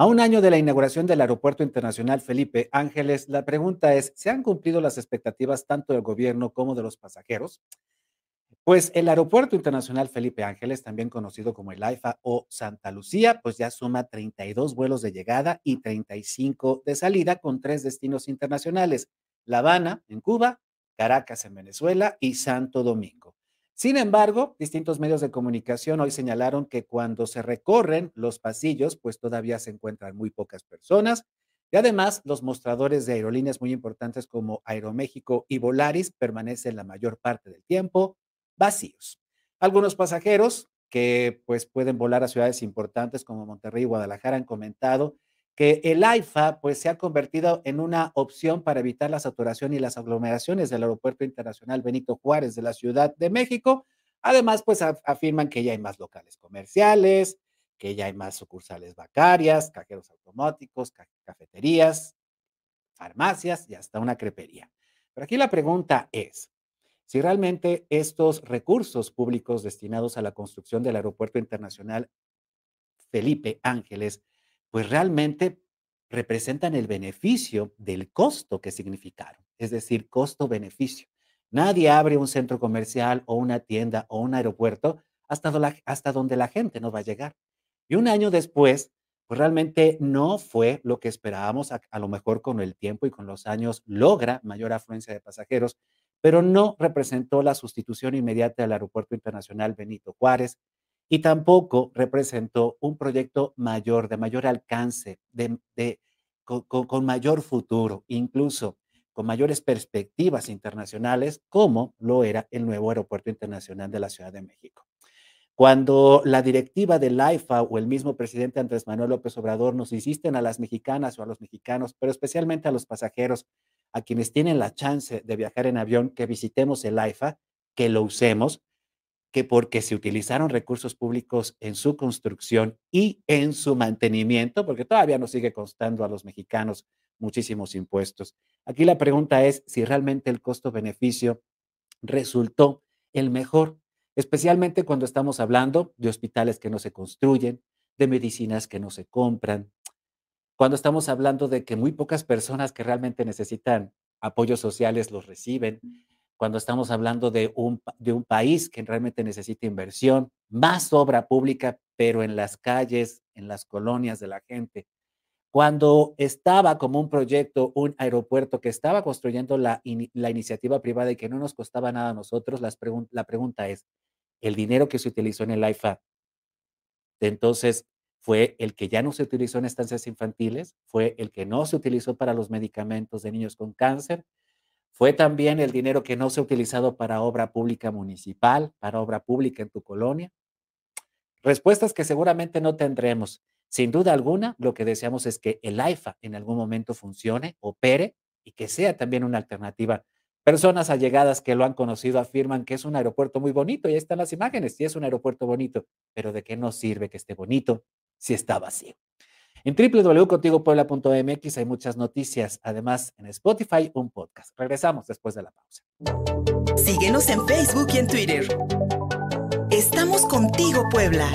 A un año de la inauguración del Aeropuerto Internacional Felipe Ángeles, la pregunta es, ¿se han cumplido las expectativas tanto del gobierno como de los pasajeros? Pues el Aeropuerto Internacional Felipe Ángeles, también conocido como el AIFA o Santa Lucía, pues ya suma 32 vuelos de llegada y 35 de salida con tres destinos internacionales, La Habana en Cuba, Caracas en Venezuela y Santo Domingo. Sin embargo, distintos medios de comunicación hoy señalaron que cuando se recorren los pasillos, pues todavía se encuentran muy pocas personas y además los mostradores de aerolíneas muy importantes como Aeroméxico y Volaris permanecen la mayor parte del tiempo vacíos. Algunos pasajeros que pues pueden volar a ciudades importantes como Monterrey y Guadalajara han comentado que el AIFA pues se ha convertido en una opción para evitar la saturación y las aglomeraciones del Aeropuerto Internacional Benito Juárez de la Ciudad de México. Además, pues afirman que ya hay más locales comerciales, que ya hay más sucursales bancarias, cajeros automáticos, cafeterías, farmacias y hasta una crepería. Pero aquí la pregunta es, si realmente estos recursos públicos destinados a la construcción del Aeropuerto Internacional Felipe Ángeles, pues realmente representan el beneficio del costo que significaron, es decir, costo-beneficio. Nadie abre un centro comercial o una tienda o un aeropuerto hasta, hasta donde la gente no va a llegar. Y un año después, pues realmente no fue lo que esperábamos, a, lo mejor con el tiempo y con los años logra mayor afluencia de pasajeros, pero no representó la sustitución inmediata del Aeropuerto Internacional Benito Juárez y tampoco representó un proyecto mayor, de mayor alcance, de, con, con mayor futuro, incluso con mayores perspectivas internacionales, como lo era el nuevo Aeropuerto Internacional de la Ciudad de México. Cuando la directiva del AIFA o el mismo presidente Andrés Manuel López Obrador nos insisten a las mexicanas o a los mexicanos, pero especialmente a los pasajeros, a quienes tienen la chance de viajar en avión, que visitemos el AIFA, que lo usemos, que porque se utilizaron recursos públicos en su construcción y en su mantenimiento, porque todavía nos sigue costando a los mexicanos muchísimos impuestos. Aquí la pregunta es si realmente el costo-beneficio resultó el mejor, especialmente cuando estamos hablando de hospitales que no se construyen, de medicinas que no se compran, cuando estamos hablando de que muy pocas personas que realmente necesitan apoyos sociales los reciben, cuando estamos hablando de un, de un país que realmente necesita inversión, más obra pública, pero en las calles, en las colonias de la gente. Cuando estaba como un proyecto, un aeropuerto que estaba construyendo la, la iniciativa privada y que no nos costaba nada a nosotros, las la pregunta es, ¿el dinero que se utilizó en el AIFA entonces fue el que ya no se utilizó en estancias infantiles, fue el que no se utilizó para los medicamentos de niños con cáncer, fue también el dinero que no se ha utilizado para obra pública municipal, para obra pública en tu colonia. Respuestas que seguramente no tendremos. Sin duda alguna, lo que deseamos es que el AIFA en algún momento funcione, opere y que sea también una alternativa. Personas allegadas que lo han conocido afirman que es un aeropuerto muy bonito y ahí están las imágenes, sí es un aeropuerto bonito, pero ¿de qué nos sirve que esté bonito si está vacío. En www.contigopuebla.mx hay muchas noticias. Además, en Spotify, un podcast. Regresamos después de la pausa. Síguenos en Facebook y en Twitter. Estamos contigo, Puebla.